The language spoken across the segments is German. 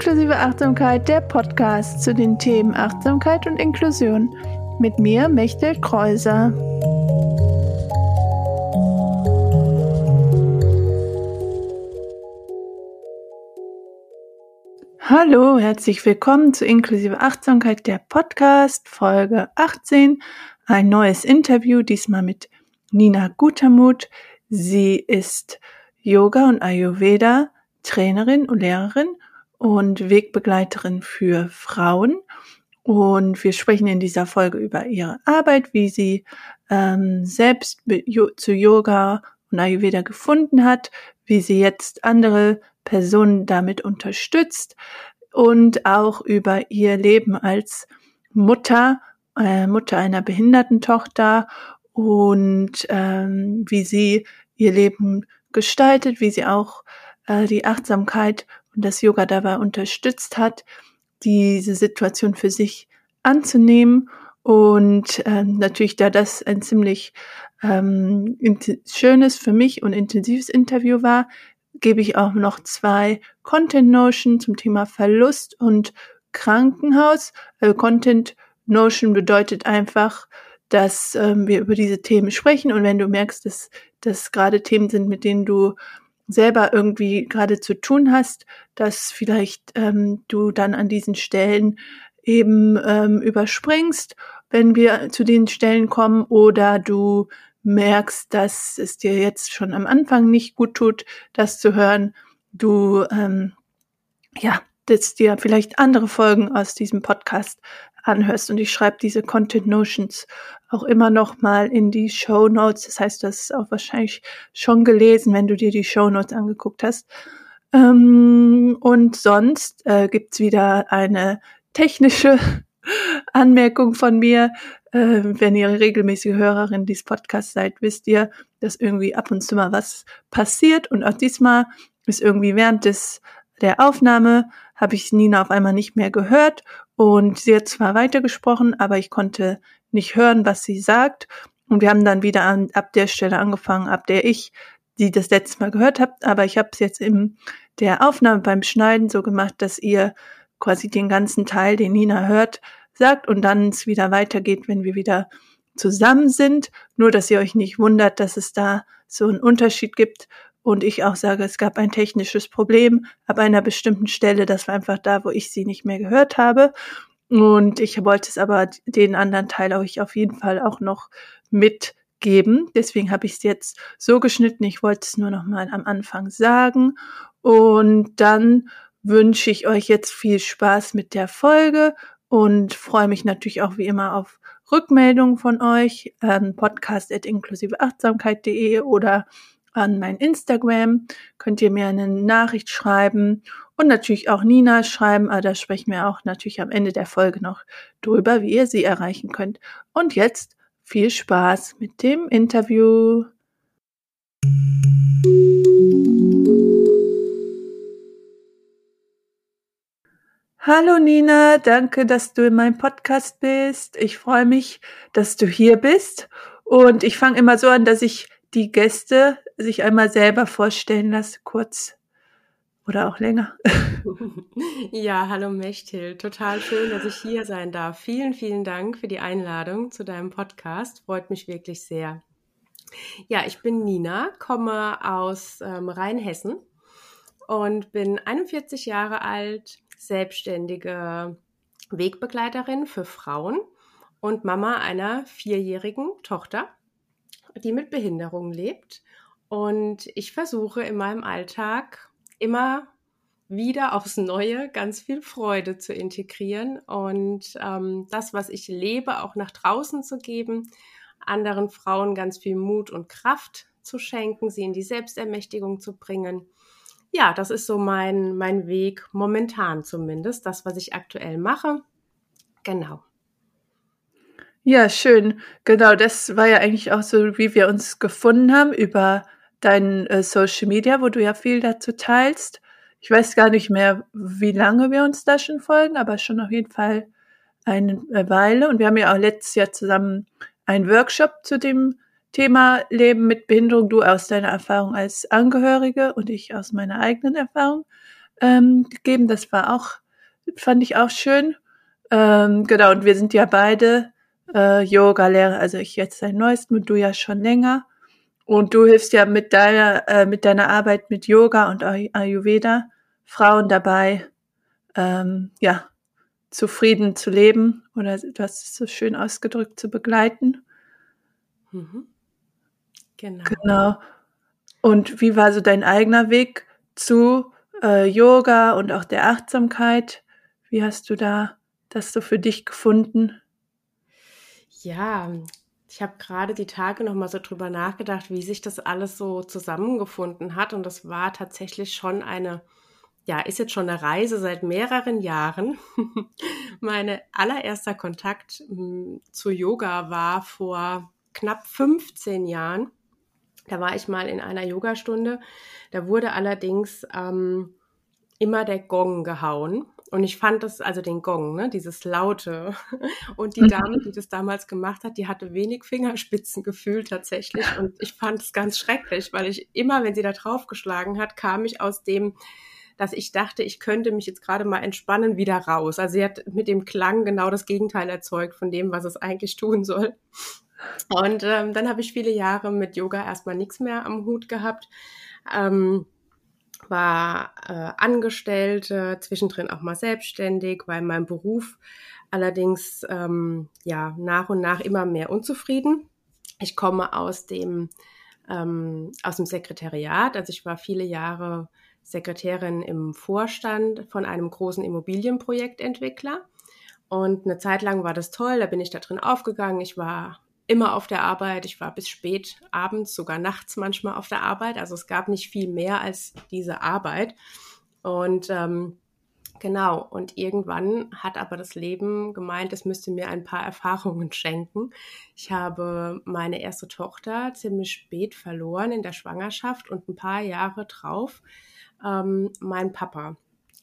Inklusive Achtsamkeit, der Podcast zu den Themen Achtsamkeit und Inklusion. Mit mir, Mechtel Kreuser. Hallo, herzlich willkommen zu Inklusive Achtsamkeit, der Podcast, Folge 18. Ein neues Interview, diesmal mit Nina Gutermuth. Sie ist Yoga und Ayurveda Trainerin und Lehrerin und Wegbegleiterin für Frauen. Und wir sprechen in dieser Folge über ihre Arbeit, wie sie ähm, selbst zu Yoga und Ayurveda gefunden hat, wie sie jetzt andere Personen damit unterstützt und auch über ihr Leben als Mutter, äh, Mutter einer behinderten Tochter und ähm, wie sie ihr Leben gestaltet, wie sie auch äh, die Achtsamkeit und das Yoga dabei unterstützt hat, diese Situation für sich anzunehmen. Und ähm, natürlich, da das ein ziemlich ähm, schönes für mich und intensives Interview war, gebe ich auch noch zwei Content Notion zum Thema Verlust und Krankenhaus. Also Content Notion bedeutet einfach, dass ähm, wir über diese Themen sprechen und wenn du merkst, dass das gerade Themen sind, mit denen du selber irgendwie gerade zu tun hast, dass vielleicht ähm, du dann an diesen Stellen eben ähm, überspringst, wenn wir zu den Stellen kommen oder du merkst, dass es dir jetzt schon am Anfang nicht gut tut, das zu hören, du ähm, ja, dass dir vielleicht andere Folgen aus diesem Podcast anhörst. Und ich schreibe diese Content Notions auch immer noch mal in die Show Notes. Das heißt, du hast es auch wahrscheinlich schon gelesen, wenn du dir die Show Notes angeguckt hast. Ähm, und sonst äh, gibt's wieder eine technische Anmerkung von mir. Äh, wenn ihr regelmäßige Hörerin dieses Podcasts seid, wisst ihr, dass irgendwie ab und zu mal was passiert. Und auch diesmal ist irgendwie während des der Aufnahme habe ich Nina auf einmal nicht mehr gehört und sie hat zwar weitergesprochen, aber ich konnte nicht hören, was sie sagt. Und wir haben dann wieder an, ab der Stelle angefangen, ab der ich sie das letzte Mal gehört habe. Aber ich habe es jetzt in der Aufnahme beim Schneiden so gemacht, dass ihr quasi den ganzen Teil, den Nina hört, sagt und dann es wieder weitergeht, wenn wir wieder zusammen sind. Nur, dass ihr euch nicht wundert, dass es da so einen Unterschied gibt und ich auch sage, es gab ein technisches Problem ab einer bestimmten Stelle. Das war einfach da, wo ich sie nicht mehr gehört habe. Und ich wollte es aber den anderen Teil euch auf jeden Fall auch noch mitgeben. Deswegen habe ich es jetzt so geschnitten. Ich wollte es nur noch mal am Anfang sagen. Und dann wünsche ich euch jetzt viel Spaß mit der Folge und freue mich natürlich auch wie immer auf Rückmeldungen von euch. Ähm, podcast at inklusiveachtsamkeit.de oder an mein Instagram. Könnt ihr mir eine Nachricht schreiben und natürlich auch Nina schreiben, aber da sprechen wir auch natürlich am Ende der Folge noch drüber, wie ihr sie erreichen könnt. Und jetzt viel Spaß mit dem Interview. Hallo Nina, danke, dass du in meinem Podcast bist. Ich freue mich, dass du hier bist. Und ich fange immer so an, dass ich die Gäste sich einmal selber vorstellen lasse, kurz oder auch länger. Ja, hallo Mechthild. Total schön, dass ich hier sein darf. Vielen, vielen Dank für die Einladung zu deinem Podcast. Freut mich wirklich sehr. Ja, ich bin Nina, komme aus ähm, Rheinhessen und bin 41 Jahre alt, selbstständige Wegbegleiterin für Frauen und Mama einer vierjährigen Tochter die mit Behinderung lebt. Und ich versuche in meinem Alltag immer wieder aufs Neue ganz viel Freude zu integrieren und ähm, das, was ich lebe, auch nach draußen zu geben, anderen Frauen ganz viel Mut und Kraft zu schenken, sie in die Selbstermächtigung zu bringen. Ja, das ist so mein, mein Weg momentan zumindest, das, was ich aktuell mache. Genau. Ja, schön. Genau, das war ja eigentlich auch so, wie wir uns gefunden haben über dein äh, Social Media, wo du ja viel dazu teilst. Ich weiß gar nicht mehr, wie lange wir uns da schon folgen, aber schon auf jeden Fall eine Weile. Und wir haben ja auch letztes Jahr zusammen einen Workshop zu dem Thema Leben mit Behinderung, du aus deiner Erfahrung als Angehörige und ich aus meiner eigenen Erfahrung ähm, gegeben. Das war auch, fand ich auch schön. Ähm, genau, und wir sind ja beide äh, Yoga-Lehrer, also ich jetzt seit neuestem und du ja schon länger. Und du hilfst ja mit deiner, äh, mit deiner Arbeit mit Yoga und Ayurveda Frauen dabei, ähm, ja, zufrieden zu leben oder du hast es so schön ausgedrückt, zu begleiten. Mhm. Genau. Genau. Und wie war so dein eigener Weg zu äh, Yoga und auch der Achtsamkeit? Wie hast du da das so für dich gefunden? Ja, ich habe gerade die Tage noch mal so drüber nachgedacht, wie sich das alles so zusammengefunden hat. Und das war tatsächlich schon eine, ja, ist jetzt schon eine Reise seit mehreren Jahren. Mein allererster Kontakt hm, zu Yoga war vor knapp 15 Jahren. Da war ich mal in einer Yogastunde. Da wurde allerdings ähm, immer der Gong gehauen. Und ich fand das, also den Gong, ne, dieses Laute. Und die Dame, die das damals gemacht hat, die hatte wenig Fingerspitzengefühl tatsächlich. Und ich fand es ganz schrecklich, weil ich immer, wenn sie da draufgeschlagen hat, kam ich aus dem, dass ich dachte, ich könnte mich jetzt gerade mal entspannen, wieder raus. Also sie hat mit dem Klang genau das Gegenteil erzeugt von dem, was es eigentlich tun soll. Und ähm, dann habe ich viele Jahre mit Yoga erstmal nichts mehr am Hut gehabt. Ähm, war äh, Angestellte, zwischendrin auch mal selbstständig, weil mein Beruf allerdings ähm, ja nach und nach immer mehr unzufrieden. Ich komme aus dem ähm, aus dem Sekretariat, also ich war viele Jahre Sekretärin im Vorstand von einem großen Immobilienprojektentwickler. Und eine Zeit lang war das toll, da bin ich da drin aufgegangen. Ich war immer auf der Arbeit. Ich war bis spät abends, sogar nachts manchmal auf der Arbeit. Also es gab nicht viel mehr als diese Arbeit. Und ähm, genau, und irgendwann hat aber das Leben gemeint, es müsste mir ein paar Erfahrungen schenken. Ich habe meine erste Tochter ziemlich spät verloren in der Schwangerschaft und ein paar Jahre drauf ähm, mein Papa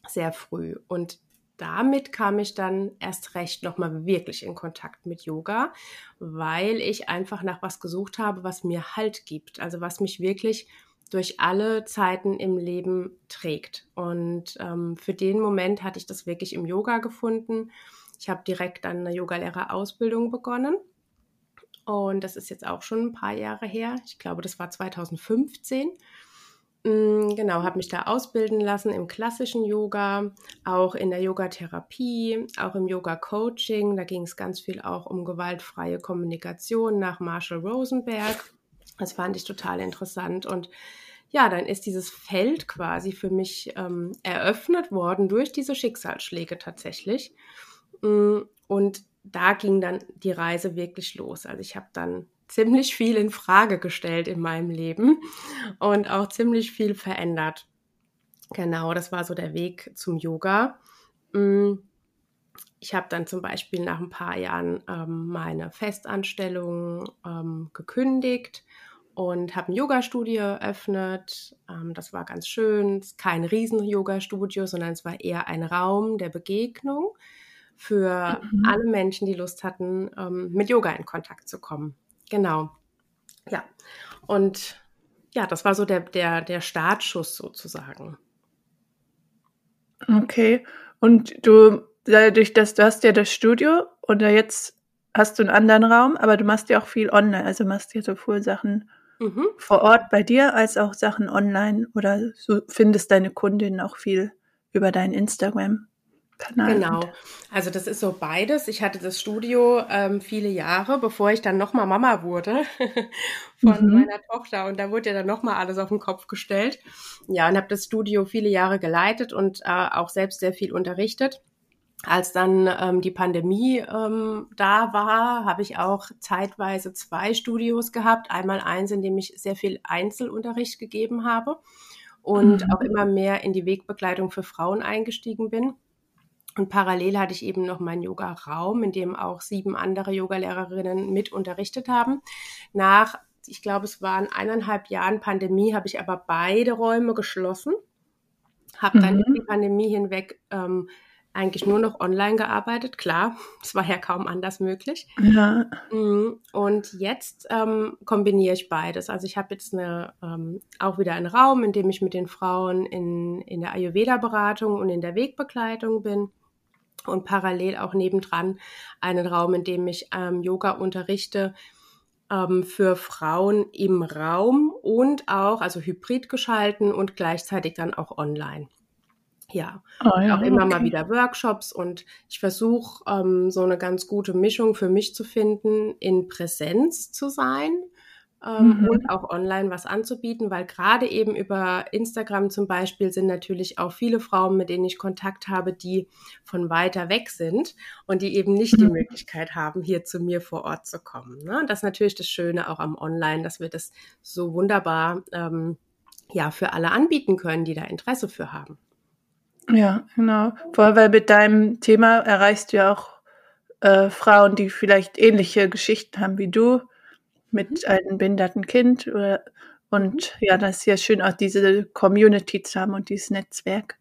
sehr früh. Und damit kam ich dann erst recht nochmal wirklich in Kontakt mit Yoga, weil ich einfach nach was gesucht habe, was mir Halt gibt, also was mich wirklich durch alle Zeiten im Leben trägt. Und ähm, für den Moment hatte ich das wirklich im Yoga gefunden. Ich habe direkt dann eine Yogalehrerausbildung begonnen. Und das ist jetzt auch schon ein paar Jahre her. Ich glaube, das war 2015. Mm, genau, habe mich da ausbilden lassen im klassischen Yoga, auch in der Yogatherapie, auch im Yoga-Coaching. Da ging es ganz viel auch um gewaltfreie Kommunikation nach Marshall Rosenberg. Das fand ich total interessant. Und ja, dann ist dieses Feld quasi für mich ähm, eröffnet worden durch diese Schicksalsschläge tatsächlich. Mm, und da ging dann die Reise wirklich los. Also ich habe dann ziemlich viel in Frage gestellt in meinem Leben und auch ziemlich viel verändert. Genau, das war so der Weg zum Yoga. Mm, ich habe dann zum Beispiel nach ein paar Jahren ähm, meine Festanstellung ähm, gekündigt und habe ein Yoga-Studio eröffnet. Ähm, das war ganz schön. Es ist kein Riesen-Yoga-Studio, sondern es war eher ein Raum der Begegnung für mhm. alle Menschen, die Lust hatten, ähm, mit Yoga in Kontakt zu kommen. Genau. Ja. Und ja, das war so der, der, der Startschuss sozusagen. Okay. Und du, dadurch, dass du hast ja das Studio oder jetzt hast du einen anderen Raum, aber du machst ja auch viel online, also machst ja sowohl Sachen mhm. vor Ort bei dir als auch Sachen online oder so findest deine Kundin auch viel über dein Instagram. Kanal. Genau. Also das ist so beides. Ich hatte das Studio ähm, viele Jahre, bevor ich dann nochmal Mama wurde von mhm. meiner Tochter. Und da wurde ja dann nochmal alles auf den Kopf gestellt. Ja, und habe das Studio viele Jahre geleitet und äh, auch selbst sehr viel unterrichtet. Als dann ähm, die Pandemie ähm, da war, habe ich auch zeitweise zwei Studios gehabt. Einmal eins, in dem ich sehr viel Einzelunterricht gegeben habe und mhm. auch immer mehr in die Wegbegleitung für Frauen eingestiegen bin. Und parallel hatte ich eben noch meinen Yoga-Raum, in dem auch sieben andere Yogalehrerinnen mit unterrichtet haben. Nach, ich glaube, es waren eineinhalb Jahren Pandemie, habe ich aber beide Räume geschlossen. Habe dann mhm. die Pandemie hinweg ähm, eigentlich nur noch online gearbeitet. Klar, es war ja kaum anders möglich. Ja. Mhm. Und jetzt ähm, kombiniere ich beides. Also ich habe jetzt eine, ähm, auch wieder einen Raum, in dem ich mit den Frauen in, in der Ayurveda-Beratung und in der Wegbegleitung bin. Und parallel auch nebendran einen Raum, in dem ich ähm, Yoga unterrichte ähm, für Frauen im Raum und auch, also hybrid geschalten und gleichzeitig dann auch online. Ja, oh, ja auch immer okay. mal wieder Workshops und ich versuche ähm, so eine ganz gute Mischung für mich zu finden, in Präsenz zu sein ähm, mhm. und auch online was anzubieten, weil gerade eben über Instagram zum Beispiel sind natürlich auch viele Frauen, mit denen ich Kontakt habe, die von weiter weg sind und die eben nicht die mhm. Möglichkeit haben, hier zu mir vor Ort zu kommen. Ne? Das ist natürlich das Schöne auch am Online, dass wir das so wunderbar ähm, ja für alle anbieten können, die da Interesse für haben. Ja, genau. Vor allem, weil mit deinem Thema erreichst du ja auch äh, Frauen, die vielleicht ähnliche Geschichten haben wie du, mit mhm. einem behinderten Kind. Oder, und mhm. ja, das ist ja schön, auch diese Community zu haben und dieses Netzwerk.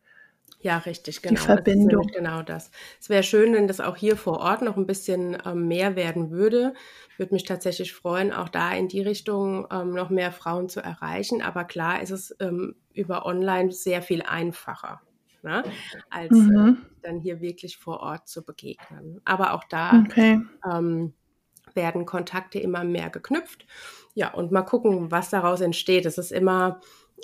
Ja, richtig, genau. Die Verbindung. Das genau das. Es wäre schön, wenn das auch hier vor Ort noch ein bisschen ähm, mehr werden würde. Würde mich tatsächlich freuen, auch da in die Richtung ähm, noch mehr Frauen zu erreichen. Aber klar ist es ähm, über online sehr viel einfacher ne? als äh, mhm. äh, dann hier wirklich vor Ort zu begegnen. Aber auch da okay. ähm, werden Kontakte immer mehr geknüpft. Ja, und mal gucken, was daraus entsteht. Es ist immer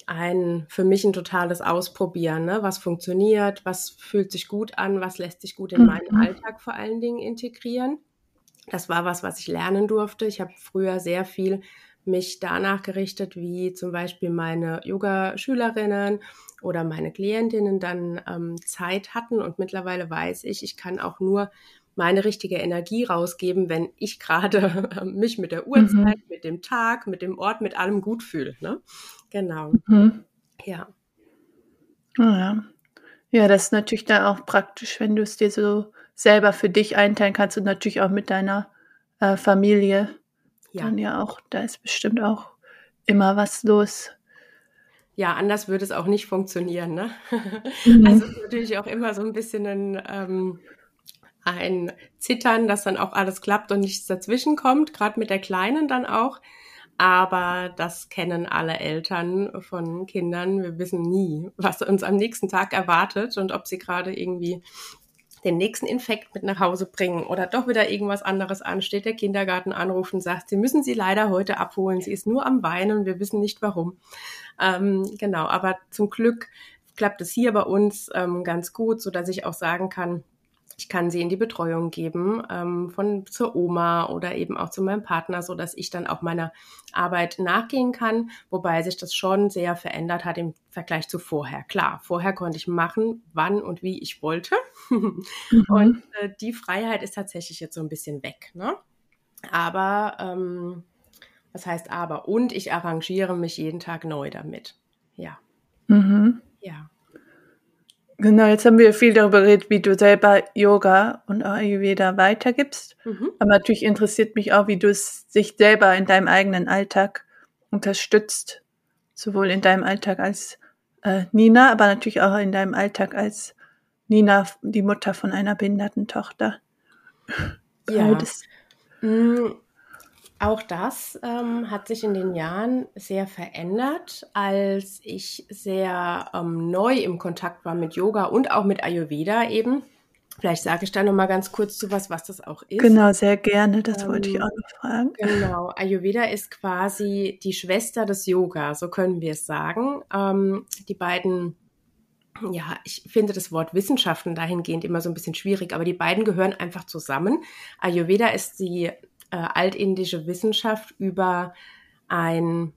ein für mich ein totales Ausprobieren, ne? was funktioniert, was fühlt sich gut an, was lässt sich gut in meinen mhm. Alltag vor allen Dingen integrieren. Das war was, was ich lernen durfte. Ich habe früher sehr viel mich danach gerichtet, wie zum Beispiel meine Yoga-Schülerinnen oder meine Klientinnen dann ähm, Zeit hatten. Und mittlerweile weiß ich, ich kann auch nur meine richtige Energie rausgeben, wenn ich gerade mich mit der Uhrzeit, mhm. mit dem Tag, mit dem Ort, mit allem gut fühle. Ne? Genau. Mhm. Ja. Oh ja. Ja, das ist natürlich dann auch praktisch, wenn du es dir so selber für dich einteilen kannst und natürlich auch mit deiner äh, Familie ja. Dann ja auch, da ist bestimmt auch immer was los. Ja, anders würde es auch nicht funktionieren. Ne? Mhm. Also es ist natürlich auch immer so ein bisschen ein, ähm, ein Zittern, dass dann auch alles klappt und nichts dazwischen kommt, gerade mit der Kleinen dann auch. Aber das kennen alle Eltern von Kindern. Wir wissen nie, was uns am nächsten Tag erwartet und ob sie gerade irgendwie den nächsten Infekt mit nach Hause bringen oder doch wieder irgendwas anderes ansteht, der Kindergarten anruft und sagt, Sie müssen sie leider heute abholen. Sie ist nur am Weinen, wir wissen nicht warum. Ähm, genau, aber zum Glück klappt es hier bei uns ähm, ganz gut, so dass ich auch sagen kann, ich kann sie in die Betreuung geben, ähm, von zur Oma oder eben auch zu meinem Partner, so dass ich dann auch meiner Arbeit nachgehen kann, wobei sich das schon sehr verändert hat im Vergleich zu vorher. Klar, vorher konnte ich machen, wann und wie ich wollte. mhm. Und äh, die Freiheit ist tatsächlich jetzt so ein bisschen weg. Ne? Aber ähm, was heißt aber? Und ich arrangiere mich jeden Tag neu damit. Ja. Mhm. Ja. Genau, jetzt haben wir viel darüber geredet, wie du selber Yoga und Ayurveda weitergibst. Mhm. Aber natürlich interessiert mich auch, wie du es sich selber in deinem eigenen Alltag unterstützt. Sowohl in deinem Alltag als äh, Nina, aber natürlich auch in deinem Alltag als Nina, die Mutter von einer behinderten Tochter. Ja. Beides. Auch das ähm, hat sich in den Jahren sehr verändert, als ich sehr ähm, neu im Kontakt war mit Yoga und auch mit Ayurveda eben. Vielleicht sage ich da noch mal ganz kurz zu was, was das auch ist. Genau, sehr gerne. Das ähm, wollte ich ähm, auch noch fragen. Genau, Ayurveda ist quasi die Schwester des Yoga, so können wir es sagen. Ähm, die beiden ja, ich finde das Wort Wissenschaften dahingehend immer so ein bisschen schwierig, aber die beiden gehören einfach zusammen. Ayurveda ist die äh, altindische Wissenschaft über ein,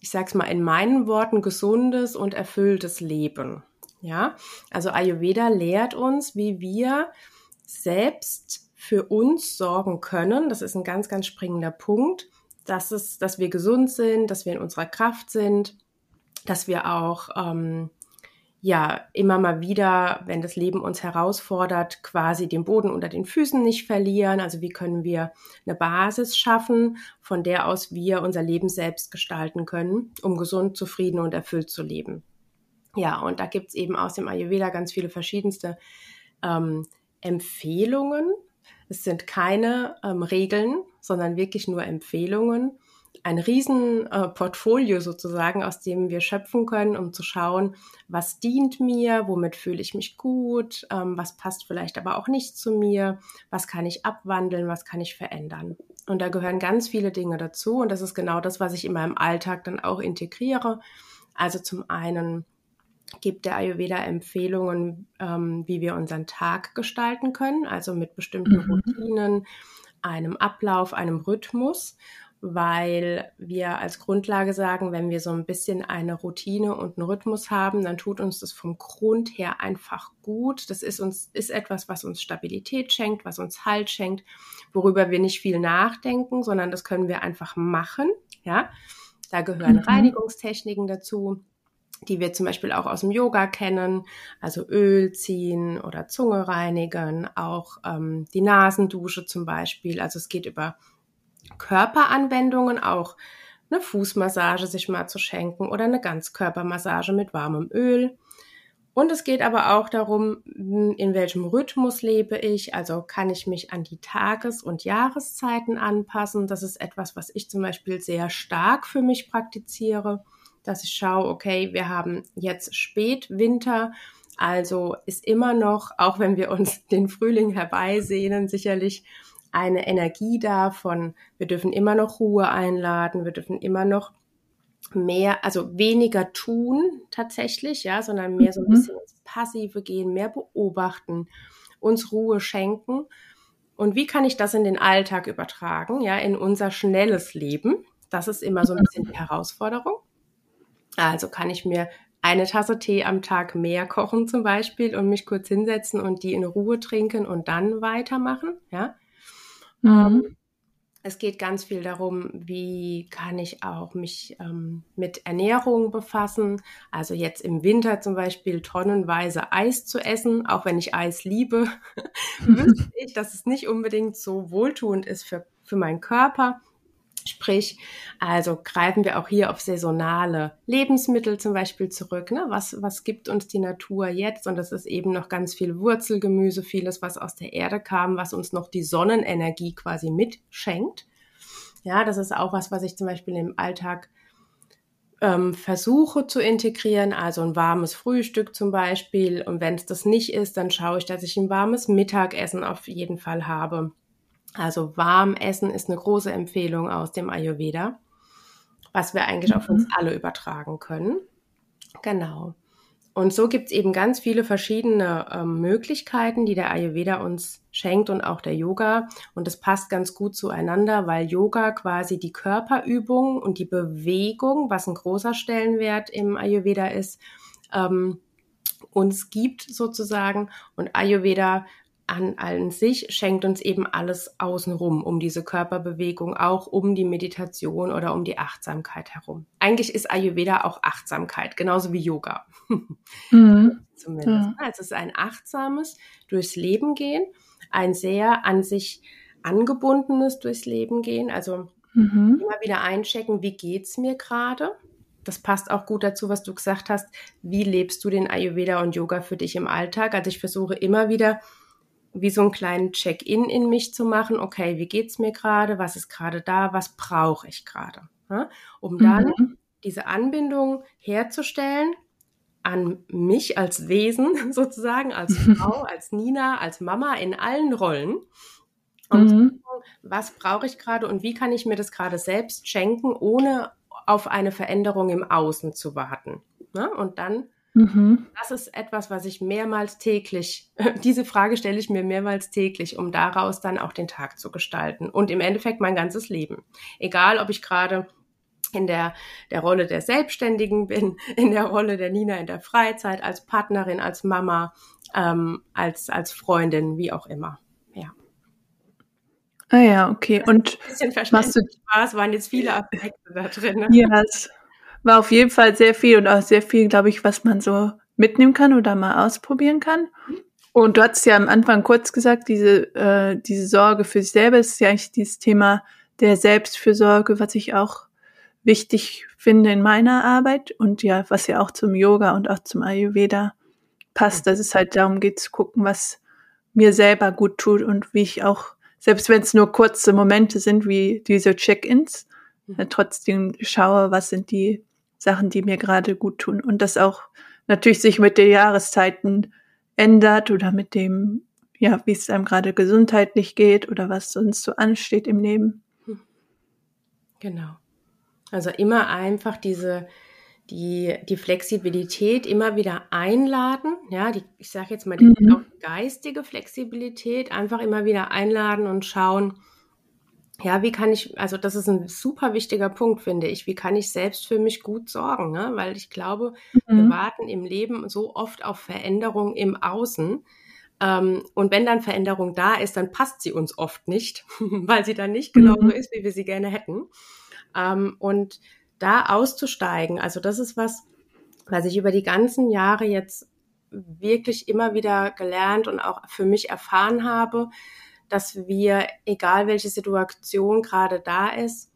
ich sag's mal in meinen Worten, gesundes und erfülltes Leben. Ja, also Ayurveda lehrt uns, wie wir selbst für uns sorgen können. Das ist ein ganz, ganz springender Punkt. dass, es, dass wir gesund sind, dass wir in unserer Kraft sind, dass wir auch ähm, ja immer mal wieder, wenn das Leben uns herausfordert, quasi den Boden unter den Füßen nicht verlieren. Also wie können wir eine Basis schaffen, von der aus wir unser Leben selbst gestalten können, um gesund, zufrieden und erfüllt zu leben. Ja, und da gibt's eben aus dem Ayurveda ganz viele verschiedenste ähm, Empfehlungen. Es sind keine ähm, Regeln, sondern wirklich nur Empfehlungen ein riesen äh, sozusagen, aus dem wir schöpfen können, um zu schauen, was dient mir, womit fühle ich mich gut, ähm, was passt vielleicht aber auch nicht zu mir, was kann ich abwandeln, was kann ich verändern. Und da gehören ganz viele Dinge dazu und das ist genau das, was ich in meinem Alltag dann auch integriere. Also zum einen gibt der Ayurveda Empfehlungen, ähm, wie wir unseren Tag gestalten können, also mit bestimmten mhm. Routinen, einem Ablauf, einem Rhythmus weil wir als Grundlage sagen, wenn wir so ein bisschen eine Routine und einen Rhythmus haben, dann tut uns das vom Grund her einfach gut. Das ist uns, ist etwas, was uns Stabilität schenkt, was uns Halt schenkt, worüber wir nicht viel nachdenken, sondern das können wir einfach machen. Ja, da gehören mhm. Reinigungstechniken dazu die wir zum Beispiel auch aus dem Yoga kennen, also Öl ziehen oder Zunge reinigen, auch ähm, die Nasendusche zum Beispiel. Also es geht über Körperanwendungen auch eine Fußmassage sich mal zu schenken oder eine Ganzkörpermassage mit warmem Öl. Und es geht aber auch darum, in welchem Rhythmus lebe ich. Also kann ich mich an die Tages- und Jahreszeiten anpassen. Das ist etwas, was ich zum Beispiel sehr stark für mich praktiziere, dass ich schaue, okay, wir haben jetzt Spätwinter. Also ist immer noch, auch wenn wir uns den Frühling herbeisehnen, sicherlich eine Energie da von, wir dürfen immer noch Ruhe einladen, wir dürfen immer noch mehr, also weniger tun tatsächlich, ja, sondern mehr so ein mhm. bisschen ins Passive gehen, mehr beobachten, uns Ruhe schenken. Und wie kann ich das in den Alltag übertragen, ja, in unser schnelles Leben? Das ist immer so ein bisschen die Herausforderung. Also kann ich mir eine Tasse Tee am Tag mehr kochen zum Beispiel und mich kurz hinsetzen und die in Ruhe trinken und dann weitermachen, ja? Mhm. Ähm, es geht ganz viel darum, wie kann ich auch mich ähm, mit Ernährung befassen. Also jetzt im Winter zum Beispiel tonnenweise Eis zu essen, auch wenn ich Eis liebe, wüsste ich, dass es nicht unbedingt so wohltuend ist für, für meinen Körper. Sprich, also greifen wir auch hier auf saisonale Lebensmittel zum Beispiel zurück. Ne? Was, was gibt uns die Natur jetzt? Und das ist eben noch ganz viel Wurzelgemüse, vieles, was aus der Erde kam, was uns noch die Sonnenenergie quasi mitschenkt. Ja, das ist auch was, was ich zum Beispiel im Alltag ähm, versuche zu integrieren. Also ein warmes Frühstück zum Beispiel. Und wenn es das nicht ist, dann schaue ich, dass ich ein warmes Mittagessen auf jeden Fall habe also warm essen ist eine große Empfehlung aus dem Ayurveda, was wir eigentlich mhm. auf uns mhm. alle übertragen können. Genau. Und so gibt's eben ganz viele verschiedene ähm, Möglichkeiten, die der Ayurveda uns schenkt und auch der Yoga. Und das passt ganz gut zueinander, weil Yoga quasi die Körperübung und die Bewegung, was ein großer Stellenwert im Ayurveda ist, ähm, uns gibt sozusagen. Und Ayurveda an allen sich schenkt uns eben alles außenrum, um diese Körperbewegung, auch um die Meditation oder um die Achtsamkeit herum. Eigentlich ist Ayurveda auch Achtsamkeit, genauso wie Yoga. Mhm. Zumindest. Also es ist ein achtsames durchs Leben gehen, ein sehr an sich angebundenes durchs Leben gehen. Also mhm. immer wieder einchecken, wie geht's mir gerade? Das passt auch gut dazu, was du gesagt hast. Wie lebst du den Ayurveda und Yoga für dich im Alltag? Also ich versuche immer wieder wie so einen kleinen Check-in in mich zu machen. Okay, wie geht's mir gerade? Was ist gerade da? Was brauche ich gerade? Ja? Um dann mhm. diese Anbindung herzustellen an mich als Wesen sozusagen, als Frau, als Nina, als Mama in allen Rollen. Und mhm. was brauche ich gerade und wie kann ich mir das gerade selbst schenken, ohne auf eine Veränderung im Außen zu warten? Ja? Und dann Mhm. Das ist etwas, was ich mehrmals täglich, diese Frage stelle ich mir mehrmals täglich, um daraus dann auch den Tag zu gestalten und im Endeffekt mein ganzes Leben. Egal, ob ich gerade in der, der Rolle der Selbstständigen bin, in der Rolle der Nina in der Freizeit, als Partnerin, als Mama, ähm, als, als Freundin, wie auch immer. Ja. Ah ja, okay. Und ein bisschen machst du Spaß, waren jetzt viele Aspekte da drin. Ne? Ja, das war auf jeden Fall sehr viel und auch sehr viel, glaube ich, was man so mitnehmen kann oder mal ausprobieren kann. Und du hast ja am Anfang kurz gesagt, diese, äh, diese Sorge für sich selber ist ja eigentlich dieses Thema der Selbstfürsorge, was ich auch wichtig finde in meiner Arbeit und ja, was ja auch zum Yoga und auch zum Ayurveda passt, dass es halt darum geht zu gucken, was, mir selber gut tut und wie ich auch, selbst wenn es nur kurze Momente sind, wie diese Check-ins, mhm. äh, trotzdem schaue, was sind die Sachen, die mir gerade gut tun. Und das auch natürlich sich mit den Jahreszeiten ändert oder mit dem, ja, wie es einem gerade gesundheitlich geht oder was sonst so ansteht im Leben. Hm. Genau. Also immer einfach diese, die, die Flexibilität immer wieder einladen, ja, die, ich sage jetzt mal, die mhm. geistige Flexibilität, einfach immer wieder einladen und schauen, ja, wie kann ich, also das ist ein super wichtiger Punkt, finde ich. Wie kann ich selbst für mich gut sorgen? Ne? Weil ich glaube, mhm. wir warten im Leben so oft auf Veränderung im Außen. Ähm, und wenn dann Veränderung da ist, dann passt sie uns oft nicht, weil sie dann nicht genau so mhm. ist, wie wir sie gerne hätten. Ähm, und da auszusteigen, also das ist was, was ich über die ganzen Jahre jetzt wirklich immer wieder gelernt und auch für mich erfahren habe, dass wir, egal welche Situation gerade da ist,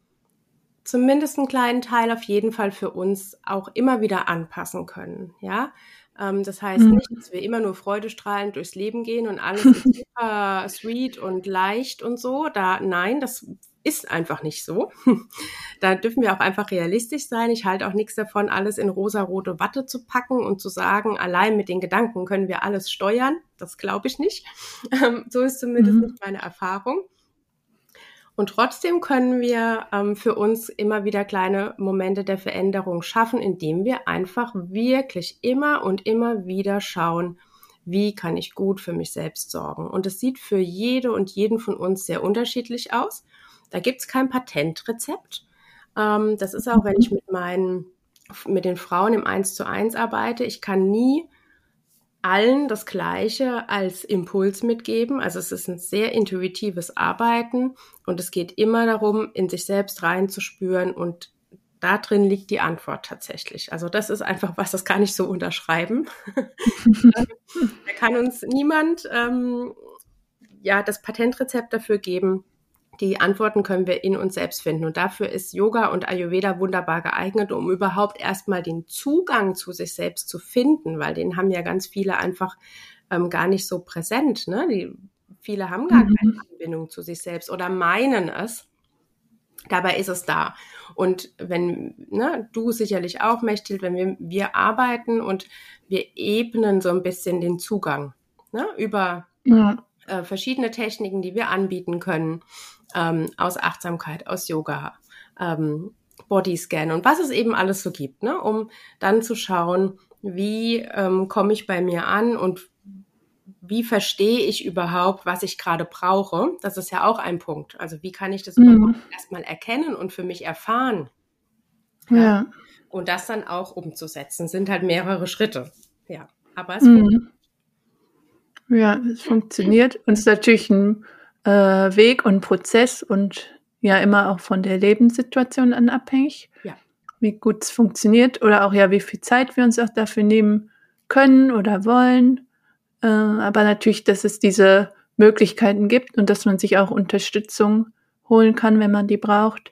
zumindest einen kleinen Teil auf jeden Fall für uns auch immer wieder anpassen können. Ja, ähm, das heißt mhm. nicht, dass wir immer nur freudestrahlend durchs Leben gehen und alles ist super sweet und leicht und so. Da, nein, das ist einfach nicht so. da dürfen wir auch einfach realistisch sein. Ich halte auch nichts davon, alles in rosa-rote Watte zu packen und zu sagen, allein mit den Gedanken können wir alles steuern. Das glaube ich nicht. Ähm, so ist zumindest mhm. nicht meine Erfahrung. Und trotzdem können wir ähm, für uns immer wieder kleine Momente der Veränderung schaffen, indem wir einfach wirklich immer und immer wieder schauen, wie kann ich gut für mich selbst sorgen. Und es sieht für jede und jeden von uns sehr unterschiedlich aus. Da gibt es kein Patentrezept. Ähm, das ist auch, wenn ich mit meinen, mit den Frauen im Eins zu eins arbeite. Ich kann nie allen das Gleiche als Impuls mitgeben. Also es ist ein sehr intuitives Arbeiten und es geht immer darum, in sich selbst reinzuspüren und da drin liegt die Antwort tatsächlich. Also das ist einfach was, das kann ich so unterschreiben. da kann uns niemand ähm, ja das Patentrezept dafür geben die Antworten können wir in uns selbst finden. Und dafür ist Yoga und Ayurveda wunderbar geeignet, um überhaupt erstmal den Zugang zu sich selbst zu finden, weil den haben ja ganz viele einfach ähm, gar nicht so präsent. Ne? Die, viele haben gar mhm. keine Anbindung zu sich selbst oder meinen es. Dabei ist es da. Und wenn ne, du sicherlich auch, Mechthild, wenn wir, wir arbeiten und wir ebnen so ein bisschen den Zugang ne, über ja. äh, verschiedene Techniken, die wir anbieten können ähm, aus Achtsamkeit, aus Yoga, ähm, Bodyscan und was es eben alles so gibt, ne? um dann zu schauen, wie ähm, komme ich bei mir an und wie verstehe ich überhaupt, was ich gerade brauche? Das ist ja auch ein Punkt. Also wie kann ich das mhm. überhaupt erstmal erkennen und für mich erfahren? Ja. ja. Und das dann auch umzusetzen, sind halt mehrere Schritte. Ja, aber es mhm. funktioniert. Ja, es funktioniert. Und es ist natürlich ein äh, Weg und Prozess und ja immer auch von der Lebenssituation an abhängig. Ja. Wie gut es funktioniert oder auch ja, wie viel Zeit wir uns auch dafür nehmen können oder wollen. Äh, aber natürlich, dass es diese Möglichkeiten gibt und dass man sich auch Unterstützung holen kann, wenn man die braucht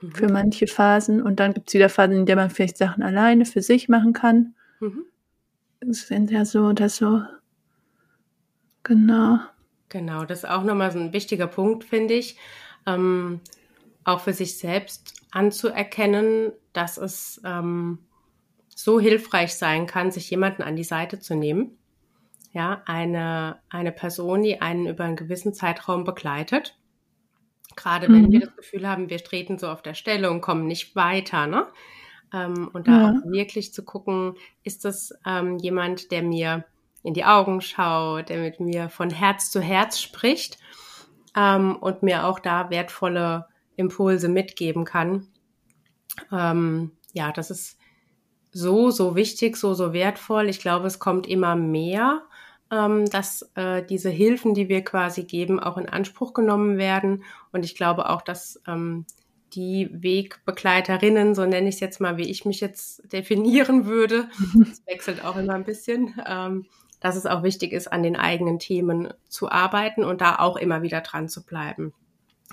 mhm. für manche Phasen. Und dann gibt es wieder Phasen, in der man vielleicht Sachen alleine für sich machen kann. Mhm. Das sind ja so oder so. Genau. Genau, das ist auch nochmal so ein wichtiger Punkt, finde ich. Ähm, auch für sich selbst anzuerkennen, dass es ähm, so hilfreich sein kann, sich jemanden an die Seite zu nehmen. Ja, eine, eine Person, die einen über einen gewissen Zeitraum begleitet. Gerade wenn mhm. wir das Gefühl haben, wir treten so auf der Stelle und kommen nicht weiter, ne? Ähm, und da ja. auch wirklich zu gucken, ist das ähm, jemand, der mir in die Augen schaut, der mit mir von Herz zu Herz spricht ähm, und mir auch da wertvolle Impulse mitgeben kann. Ähm, ja, das ist so, so wichtig, so, so wertvoll. Ich glaube, es kommt immer mehr, ähm, dass äh, diese Hilfen, die wir quasi geben, auch in Anspruch genommen werden. Und ich glaube auch, dass ähm, die Wegbegleiterinnen, so nenne ich es jetzt mal, wie ich mich jetzt definieren würde, das wechselt auch immer ein bisschen, ähm, dass es auch wichtig ist, an den eigenen Themen zu arbeiten und da auch immer wieder dran zu bleiben.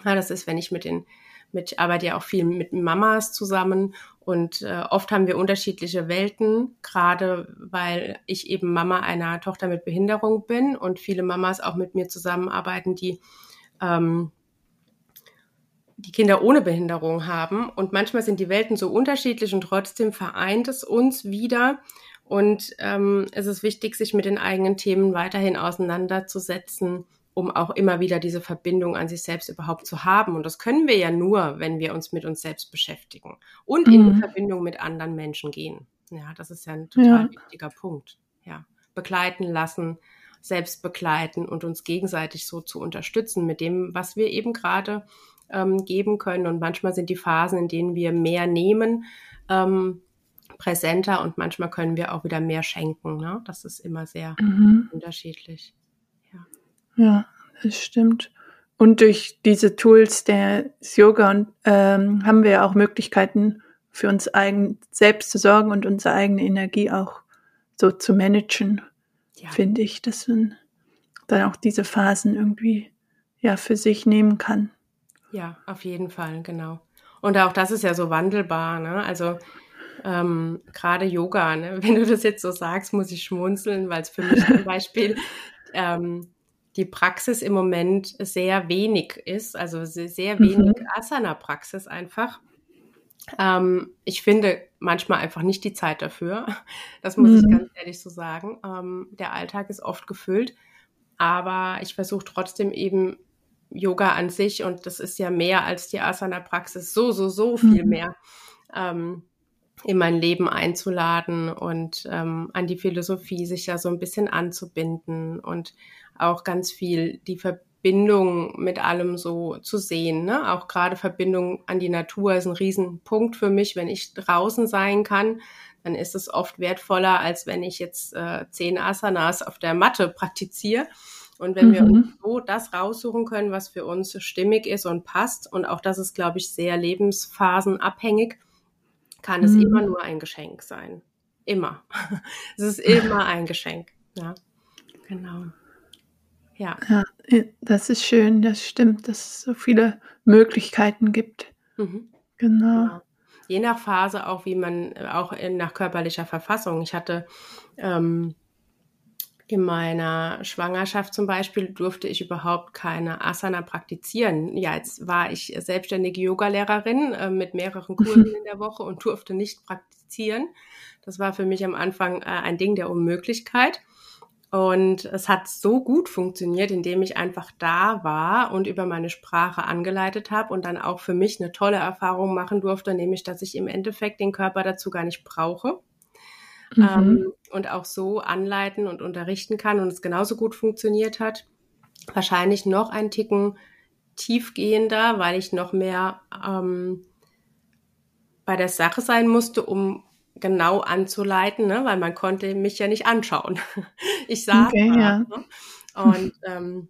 Ja, das ist, wenn ich mit den mit, arbeite ja auch viel mit Mamas zusammen Und äh, oft haben wir unterschiedliche Welten, gerade weil ich eben Mama einer Tochter mit Behinderung bin und viele Mamas auch mit mir zusammenarbeiten, die ähm, die Kinder ohne Behinderung haben. Und manchmal sind die Welten so unterschiedlich und trotzdem vereint es uns wieder. Und ähm, es ist wichtig, sich mit den eigenen Themen weiterhin auseinanderzusetzen, um auch immer wieder diese Verbindung an sich selbst überhaupt zu haben. Und das können wir ja nur, wenn wir uns mit uns selbst beschäftigen und mhm. in Verbindung mit anderen Menschen gehen. Ja, das ist ja ein total ja. wichtiger Punkt. Ja, begleiten lassen, selbst begleiten und uns gegenseitig so zu unterstützen mit dem, was wir eben gerade ähm, geben können. Und manchmal sind die Phasen, in denen wir mehr nehmen, ähm, präsenter und manchmal können wir auch wieder mehr schenken. Ne? Das ist immer sehr mhm. unterschiedlich. Ja, das stimmt. Und durch diese Tools des Yoga und, ähm, haben wir auch Möglichkeiten für uns eigen selbst zu sorgen und unsere eigene Energie auch so zu managen, ja. finde ich, dass man dann auch diese Phasen irgendwie ja für sich nehmen kann. Ja, auf jeden Fall, genau. Und auch das ist ja so wandelbar, ne? Also ähm, gerade Yoga, ne? wenn du das jetzt so sagst, muss ich schmunzeln, weil es für mich zum Beispiel ähm, die Praxis im Moment sehr wenig ist, also sehr wenig mhm. Asana-Praxis einfach. Ähm, ich finde manchmal einfach nicht die Zeit dafür. Das muss mhm. ich ganz ehrlich so sagen. Ähm, der Alltag ist oft gefüllt, aber ich versuche trotzdem eben Yoga an sich und das ist ja mehr als die Asana-Praxis, so, so, so viel mhm. mehr. Ähm, in mein Leben einzuladen und ähm, an die Philosophie sich ja so ein bisschen anzubinden und auch ganz viel die Verbindung mit allem so zu sehen. Ne? Auch gerade Verbindung an die Natur ist ein Riesenpunkt für mich. Wenn ich draußen sein kann, dann ist es oft wertvoller, als wenn ich jetzt äh, zehn Asanas auf der Matte praktiziere. Und wenn mhm. wir uns so das raussuchen können, was für uns stimmig ist und passt, und auch das ist, glaube ich, sehr lebensphasenabhängig, kann mhm. es immer nur ein Geschenk sein. Immer. es ist immer ein Geschenk. Ja, genau. Ja. ja. Das ist schön, das stimmt, dass es so viele Möglichkeiten gibt. Mhm. Genau. genau. Je nach Phase auch, wie man, auch in, nach körperlicher Verfassung. Ich hatte ähm, in meiner Schwangerschaft zum Beispiel durfte ich überhaupt keine Asana praktizieren. Ja, jetzt war ich selbstständige Yogalehrerin äh, mit mehreren Kursen in der Woche und durfte nicht praktizieren. Das war für mich am Anfang äh, ein Ding der Unmöglichkeit. Und es hat so gut funktioniert, indem ich einfach da war und über meine Sprache angeleitet habe und dann auch für mich eine tolle Erfahrung machen durfte, nämlich dass ich im Endeffekt den Körper dazu gar nicht brauche. Mhm. Ähm, und auch so anleiten und unterrichten kann und es genauso gut funktioniert hat. Wahrscheinlich noch ein Ticken tiefgehender, weil ich noch mehr ähm, bei der Sache sein musste, um genau anzuleiten, ne? weil man konnte mich ja nicht anschauen. Ich sah okay, ja. ne? und ähm,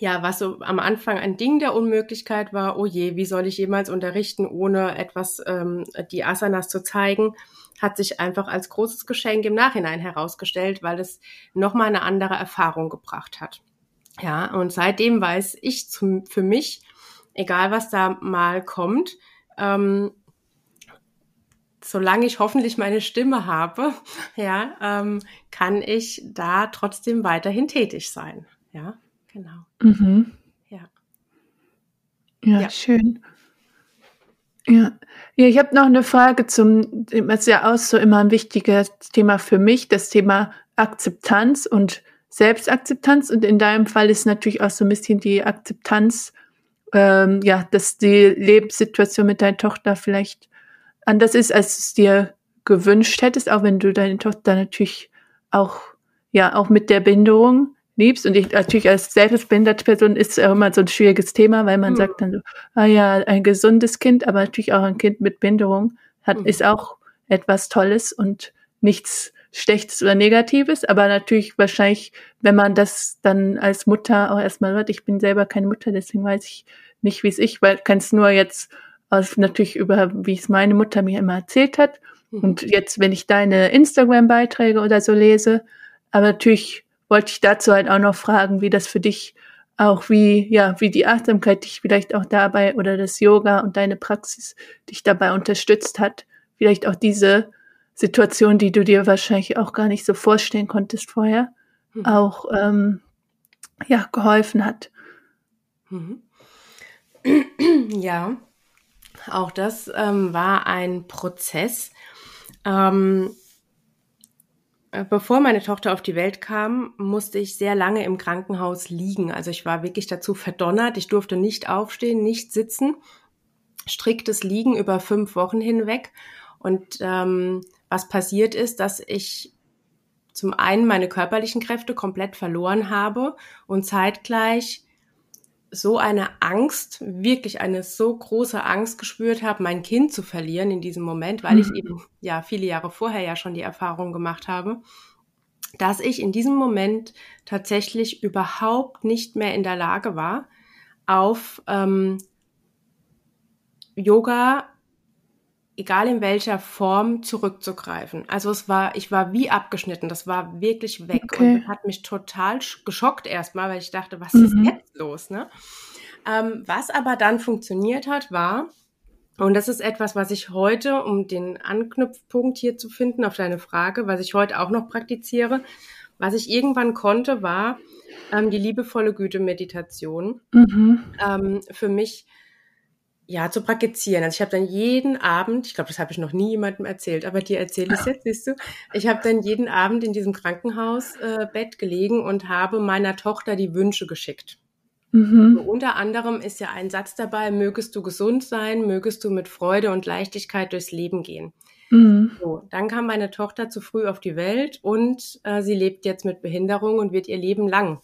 ja, was so am Anfang ein Ding der Unmöglichkeit war, oh je, wie soll ich jemals unterrichten, ohne etwas ähm, die Asanas zu zeigen, hat sich einfach als großes Geschenk im Nachhinein herausgestellt, weil es nochmal eine andere Erfahrung gebracht hat. Ja, und seitdem weiß ich zum, für mich, egal was da mal kommt, ähm, solange ich hoffentlich meine Stimme habe, ja, ähm, kann ich da trotzdem weiterhin tätig sein. Ja, genau. Mhm. Ja. ja. ja. schön. Ja, ja ich habe noch eine Frage zum, das ist ja auch so immer ein wichtiges Thema für mich, das Thema Akzeptanz und Selbstakzeptanz. Und in deinem Fall ist natürlich auch so ein bisschen die Akzeptanz, ähm, ja, dass die Lebenssituation mit deiner Tochter vielleicht anders ist, als es dir gewünscht hättest, auch wenn du deine Tochter natürlich auch, ja, auch mit der Behinderung liebst. Und ich natürlich als selbstbehinderte Person ist es auch immer so ein schwieriges Thema, weil man mhm. sagt dann so, ah ja, ein gesundes Kind, aber natürlich auch ein Kind mit Behinderung hat, mhm. ist auch etwas Tolles und nichts Schlechtes oder Negatives, aber natürlich wahrscheinlich, wenn man das dann als Mutter auch erstmal hört, ich bin selber keine Mutter, deswegen weiß ich nicht, wie es ich, weil kann es nur jetzt also natürlich über, wie es meine Mutter mir immer erzählt hat. Mhm. Und jetzt, wenn ich deine Instagram-Beiträge oder so lese, aber natürlich wollte ich dazu halt auch noch fragen, wie das für dich auch wie, ja, wie die Achtsamkeit dich vielleicht auch dabei oder das Yoga und deine Praxis dich dabei unterstützt hat, vielleicht auch diese Situation, die du dir wahrscheinlich auch gar nicht so vorstellen konntest vorher, mhm. auch ähm, ja geholfen hat. Mhm. Ja, auch das ähm, war ein Prozess. Ähm, äh, bevor meine Tochter auf die Welt kam, musste ich sehr lange im Krankenhaus liegen. Also ich war wirklich dazu verdonnert. Ich durfte nicht aufstehen, nicht sitzen. Striktes Liegen über fünf Wochen hinweg. Und ähm, was passiert ist, dass ich zum einen meine körperlichen Kräfte komplett verloren habe und zeitgleich so eine Angst, wirklich eine so große Angst gespürt habe, mein Kind zu verlieren in diesem Moment, weil mhm. ich eben ja viele Jahre vorher ja schon die Erfahrung gemacht habe, dass ich in diesem Moment tatsächlich überhaupt nicht mehr in der Lage war, auf ähm, Yoga egal in welcher Form, zurückzugreifen. Also es war, ich war wie abgeschnitten, das war wirklich weg okay. und hat mich total geschockt erstmal, weil ich dachte, was mhm. ist jetzt los, ne? Ähm, was aber dann funktioniert hat, war, und das ist etwas, was ich heute, um den Anknüpfpunkt hier zu finden auf deine Frage, was ich heute auch noch praktiziere, was ich irgendwann konnte, war ähm, die liebevolle Güte-Meditation. Mhm. Ähm, für mich ja, zu praktizieren. Also ich habe dann jeden Abend, ich glaube, das habe ich noch nie jemandem erzählt, aber dir erzähle ich jetzt, siehst du. Ich habe dann jeden Abend in diesem Krankenhausbett äh, gelegen und habe meiner Tochter die Wünsche geschickt. Mhm. So, unter anderem ist ja ein Satz dabei, mögest du gesund sein, mögest du mit Freude und Leichtigkeit durchs Leben gehen. Mhm. So, dann kam meine Tochter zu früh auf die Welt und äh, sie lebt jetzt mit Behinderung und wird ihr Leben lang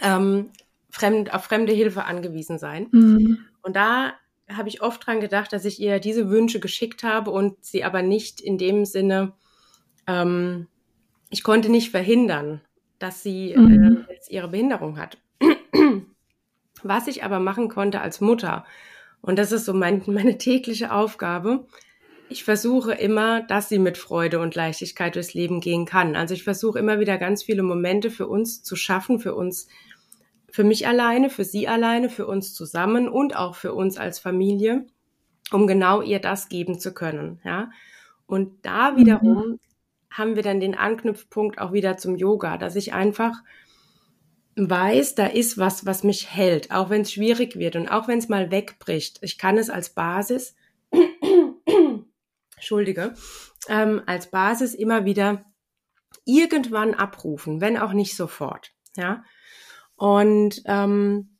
ähm, fremd, auf fremde Hilfe angewiesen sein. Mhm. Und da habe ich oft dran gedacht, dass ich ihr diese Wünsche geschickt habe und sie aber nicht in dem Sinne, ähm, ich konnte nicht verhindern, dass sie mhm. äh, jetzt ihre Behinderung hat. Was ich aber machen konnte als Mutter, und das ist so mein, meine tägliche Aufgabe, ich versuche immer, dass sie mit Freude und Leichtigkeit durchs Leben gehen kann. Also ich versuche immer wieder ganz viele Momente für uns zu schaffen, für uns für mich alleine, für sie alleine, für uns zusammen und auch für uns als Familie, um genau ihr das geben zu können, ja. Und da wiederum mhm. haben wir dann den Anknüpfpunkt auch wieder zum Yoga, dass ich einfach weiß, da ist was, was mich hält, auch wenn es schwierig wird und auch wenn es mal wegbricht. Ich kann es als Basis, Entschuldige, ähm, als Basis immer wieder irgendwann abrufen, wenn auch nicht sofort, ja. Und ähm,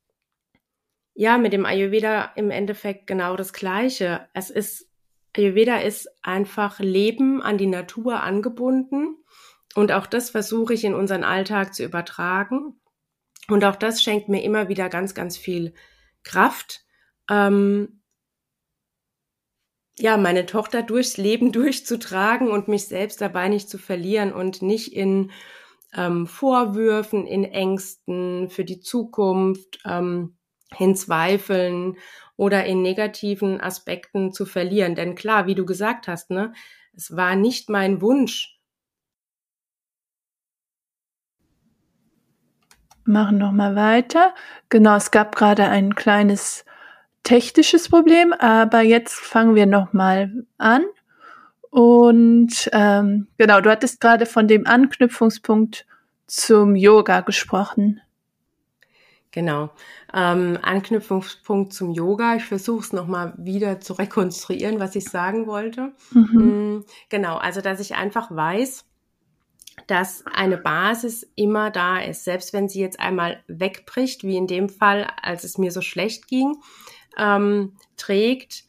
ja, mit dem Ayurveda im Endeffekt genau das Gleiche. Es ist, Ayurveda ist einfach Leben an die Natur angebunden. Und auch das versuche ich in unseren Alltag zu übertragen. Und auch das schenkt mir immer wieder ganz, ganz viel Kraft. Ähm, ja, meine Tochter durchs Leben durchzutragen und mich selbst dabei nicht zu verlieren und nicht in ähm, Vorwürfen, in Ängsten für die Zukunft, ähm, in Zweifeln oder in negativen Aspekten zu verlieren. Denn klar, wie du gesagt hast, ne, es war nicht mein Wunsch. Machen noch mal weiter. Genau, es gab gerade ein kleines technisches Problem, aber jetzt fangen wir noch mal an. Und ähm, genau, du hattest gerade von dem Anknüpfungspunkt zum Yoga gesprochen. Genau. Ähm, Anknüpfungspunkt zum Yoga. Ich versuche es nochmal wieder zu rekonstruieren, was ich sagen wollte. Mhm. Mm, genau, also dass ich einfach weiß, dass eine Basis immer da ist, selbst wenn sie jetzt einmal wegbricht, wie in dem Fall, als es mir so schlecht ging, ähm, trägt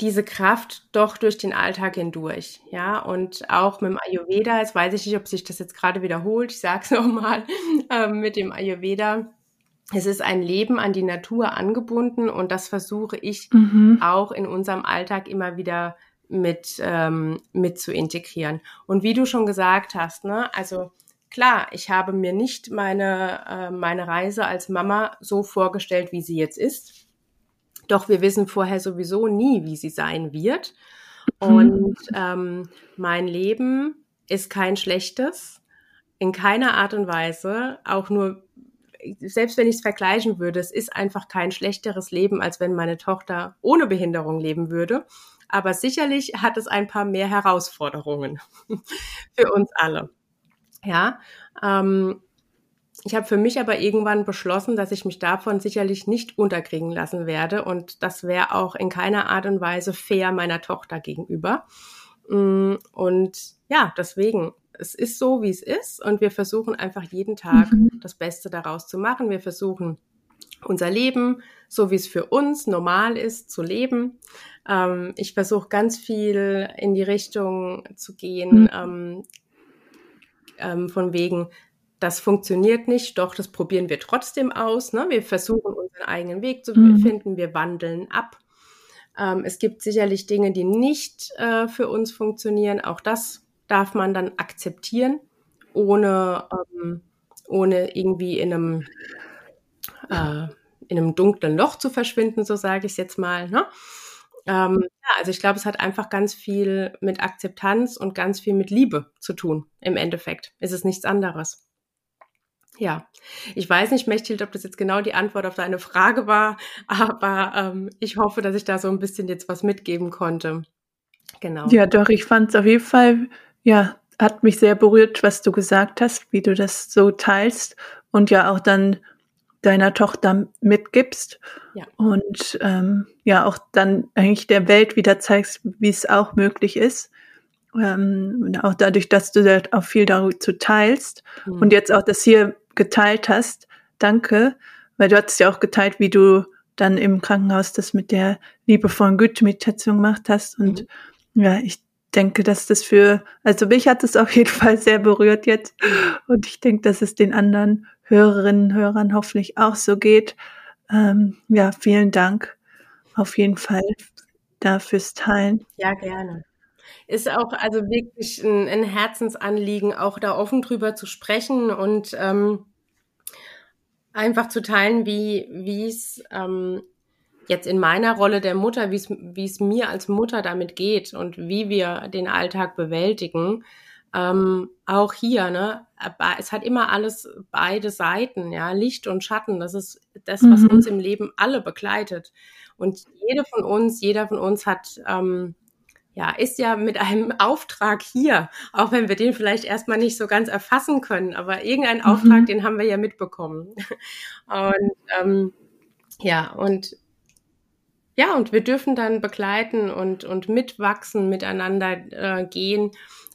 diese Kraft doch durch den Alltag hindurch. Ja, und auch mit dem Ayurveda, jetzt weiß ich nicht, ob sich das jetzt gerade wiederholt, ich sage es nochmal, äh, mit dem Ayurveda, es ist ein Leben an die Natur angebunden und das versuche ich mhm. auch in unserem Alltag immer wieder mit, ähm, mit zu integrieren. Und wie du schon gesagt hast, ne, also klar, ich habe mir nicht meine, äh, meine Reise als Mama so vorgestellt, wie sie jetzt ist doch wir wissen vorher sowieso nie, wie sie sein wird. Mhm. Und ähm, mein Leben ist kein schlechtes, in keiner Art und Weise, auch nur, selbst wenn ich es vergleichen würde, es ist einfach kein schlechteres Leben, als wenn meine Tochter ohne Behinderung leben würde. aber sicherlich hat es ein paar mehr Herausforderungen für uns alle. Ja, ähm, ich habe für mich aber irgendwann beschlossen, dass ich mich davon sicherlich nicht unterkriegen lassen werde und das wäre auch in keiner Art und Weise fair meiner Tochter gegenüber. Mm, und ja, deswegen, es ist so, wie es ist und wir versuchen einfach jeden Tag mhm. das Beste daraus zu machen. Wir versuchen unser Leben, so wie es für uns normal ist, zu leben. Ähm, ich versuche ganz viel in die Richtung zu gehen, mhm. ähm, ähm, von wegen, das funktioniert nicht, doch das probieren wir trotzdem aus. Ne? Wir versuchen unseren eigenen Weg zu mhm. finden, wir wandeln ab. Ähm, es gibt sicherlich Dinge, die nicht äh, für uns funktionieren. Auch das darf man dann akzeptieren, ohne, ähm, ohne irgendwie in einem, äh, in einem dunklen Loch zu verschwinden, so sage ich es jetzt mal. Ne? Ähm, ja, also ich glaube, es hat einfach ganz viel mit Akzeptanz und ganz viel mit Liebe zu tun. Im Endeffekt ist es nichts anderes. Ja, ich weiß nicht, Mechthild, ob das jetzt genau die Antwort auf deine Frage war, aber ähm, ich hoffe, dass ich da so ein bisschen jetzt was mitgeben konnte. Genau. Ja, doch, ich fand es auf jeden Fall, ja, hat mich sehr berührt, was du gesagt hast, wie du das so teilst und ja auch dann deiner Tochter mitgibst ja. und ähm, ja auch dann eigentlich der Welt wieder zeigst, wie es auch möglich ist. Ähm, auch dadurch, dass du da auch viel dazu teilst mhm. und jetzt auch das hier geteilt hast. Danke, weil du hast ja auch geteilt, wie du dann im Krankenhaus das mit der liebevollen Güte-Meditation gemacht hast. Und mhm. ja, ich denke, dass das für, also mich hat es auf jeden Fall sehr berührt jetzt. Und ich denke, dass es den anderen Hörerinnen und Hörern hoffentlich auch so geht. Ähm, ja, vielen Dank auf jeden Fall da fürs Teilen. Ja, gerne ist auch also wirklich ein, ein Herzensanliegen, auch da offen drüber zu sprechen und ähm, einfach zu teilen, wie wie es ähm, jetzt in meiner Rolle der Mutter, wie es wie es mir als Mutter damit geht und wie wir den Alltag bewältigen. Ähm, auch hier, ne, es hat immer alles beide Seiten, ja, Licht und Schatten. Das ist das, was mhm. uns im Leben alle begleitet. Und jede von uns, jeder von uns hat ähm, ja, ist ja mit einem Auftrag hier, auch wenn wir den vielleicht erstmal nicht so ganz erfassen können, aber irgendeinen mhm. Auftrag, den haben wir ja mitbekommen. Und ähm, ja, und ja, und wir dürfen dann begleiten und, und mitwachsen, miteinander äh, gehen,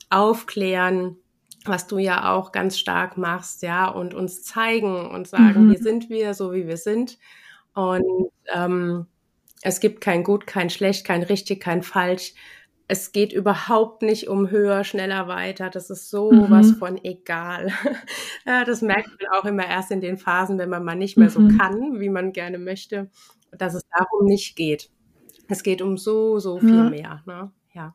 aufklären, was du ja auch ganz stark machst, ja, und uns zeigen und sagen, mhm. hier sind wir, so wie wir sind. Und ähm, es gibt kein Gut, kein Schlecht, kein Richtig, kein Falsch es geht überhaupt nicht um höher, schneller, weiter. Das ist sowas mhm. von egal. ja, das merkt man auch immer erst in den Phasen, wenn man mal nicht mehr so mhm. kann, wie man gerne möchte, dass es darum nicht geht. Es geht um so, so viel ja. mehr. Ne? Ja.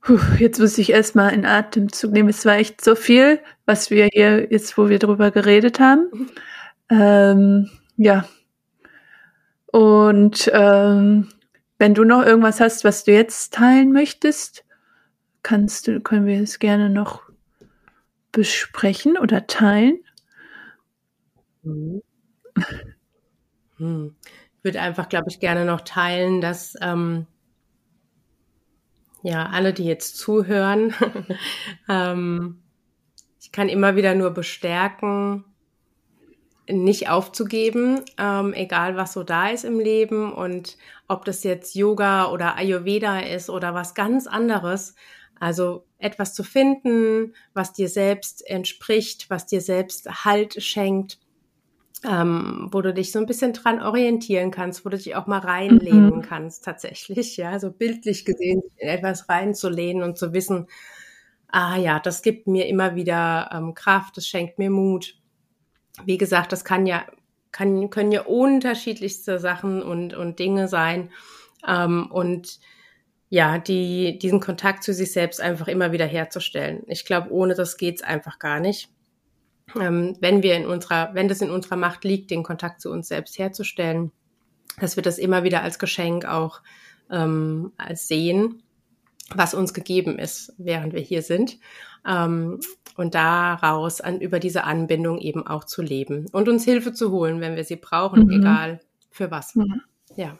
Puh, jetzt muss ich erstmal in Atemzug nehmen. Es war echt so viel, was wir hier jetzt, wo wir drüber geredet haben. Mhm. Ähm, ja. Und ähm, wenn du noch irgendwas hast, was du jetzt teilen möchtest, kannst du, können wir es gerne noch besprechen oder teilen. Hm. Hm. Ich würde einfach, glaube ich, gerne noch teilen, dass ähm, ja alle, die jetzt zuhören, ähm, ich kann immer wieder nur bestärken, nicht aufzugeben, ähm, egal was so da ist im Leben und ob das jetzt Yoga oder Ayurveda ist oder was ganz anderes. Also etwas zu finden, was dir selbst entspricht, was dir selbst Halt schenkt, ähm, wo du dich so ein bisschen dran orientieren kannst, wo du dich auch mal reinlehnen mhm. kannst, tatsächlich, ja, so bildlich gesehen, in etwas reinzulehnen und zu wissen, ah ja, das gibt mir immer wieder ähm, Kraft, das schenkt mir Mut wie gesagt, das kann ja, kann, können ja unterschiedlichste Sachen und, und Dinge sein. Ähm, und ja, die, diesen Kontakt zu sich selbst einfach immer wieder herzustellen. Ich glaube, ohne das geht's einfach gar nicht. Ähm, wenn wir in unserer, wenn das in unserer Macht liegt, den Kontakt zu uns selbst herzustellen, dass wir das immer wieder als Geschenk auch ähm, als sehen, was uns gegeben ist, während wir hier sind ähm, und daraus an, über diese Anbindung eben auch zu leben und uns Hilfe zu holen, wenn wir sie brauchen, mhm. egal für was. Mhm. Ja.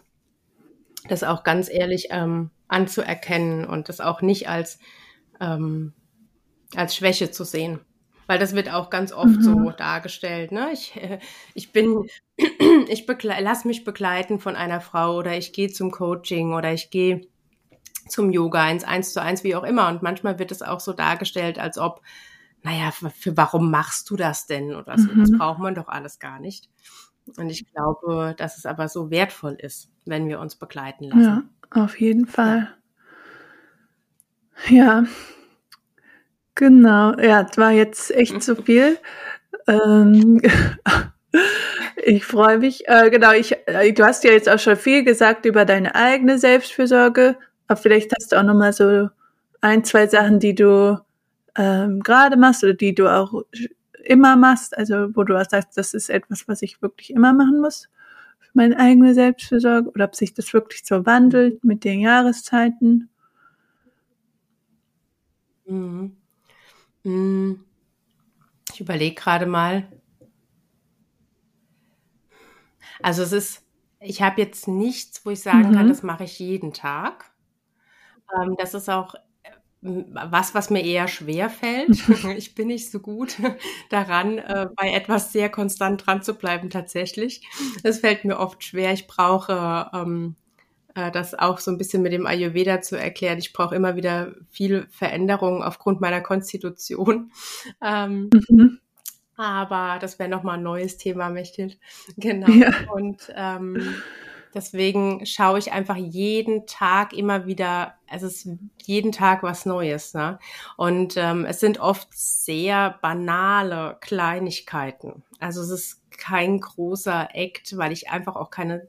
das auch ganz ehrlich ähm, anzuerkennen und das auch nicht als, ähm, als Schwäche zu sehen. Weil das wird auch ganz oft mhm. so dargestellt. Ne? Ich, ich bin, ich lass mich begleiten von einer Frau oder ich gehe zum Coaching oder ich gehe zum Yoga ins Eins zu eins, wie auch immer. Und manchmal wird es auch so dargestellt, als ob, naja, für warum machst du das denn oder so? Mhm. Das braucht man doch alles gar nicht. Und ich glaube, dass es aber so wertvoll ist, wenn wir uns begleiten lassen. Ja, auf jeden Fall. Ja, genau. Ja, es war jetzt echt zu viel. ähm, ich freue mich. Äh, genau, ich, äh, du hast ja jetzt auch schon viel gesagt über deine eigene Selbstfürsorge, aber vielleicht hast du auch noch mal so ein, zwei Sachen, die du ähm, gerade machst oder die du auch immer machst, also wo du sagst, das ist etwas, was ich wirklich immer machen muss für meine eigene Selbstfürsorge oder ob sich das wirklich so wandelt mit den Jahreszeiten? Mhm. Mhm. Ich überlege gerade mal. Also es ist, ich habe jetzt nichts, wo ich sagen mhm. kann, das mache ich jeden Tag. Ähm, das ist auch was, was mir eher schwer fällt. ich bin nicht so gut daran, äh, bei etwas sehr konstant dran zu bleiben tatsächlich. Es fällt mir oft schwer. Ich brauche ähm, äh, das auch so ein bisschen mit dem Ayurveda zu erklären. Ich brauche immer wieder viel Veränderung aufgrund meiner Konstitution. Ähm, mhm. Aber das wäre nochmal ein neues Thema, Mechthild. Genau. Ja. Und ähm, Deswegen schaue ich einfach jeden Tag immer wieder, es ist jeden Tag was Neues. Ne? Und ähm, es sind oft sehr banale Kleinigkeiten. Also es ist kein großer Act, weil ich einfach auch keine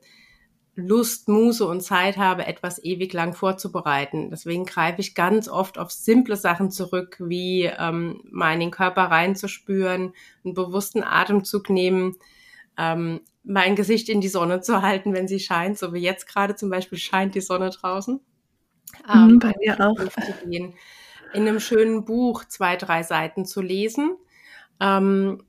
Lust, Muße und Zeit habe, etwas ewig lang vorzubereiten. Deswegen greife ich ganz oft auf simple Sachen zurück, wie ähm, mal in den Körper reinzuspüren, einen bewussten Atemzug nehmen, ähm, mein Gesicht in die Sonne zu halten, wenn sie scheint, so wie jetzt gerade zum Beispiel scheint die Sonne draußen. Mhm, ähm, bei mir auch. In einem schönen Buch zwei, drei Seiten zu lesen. Ähm,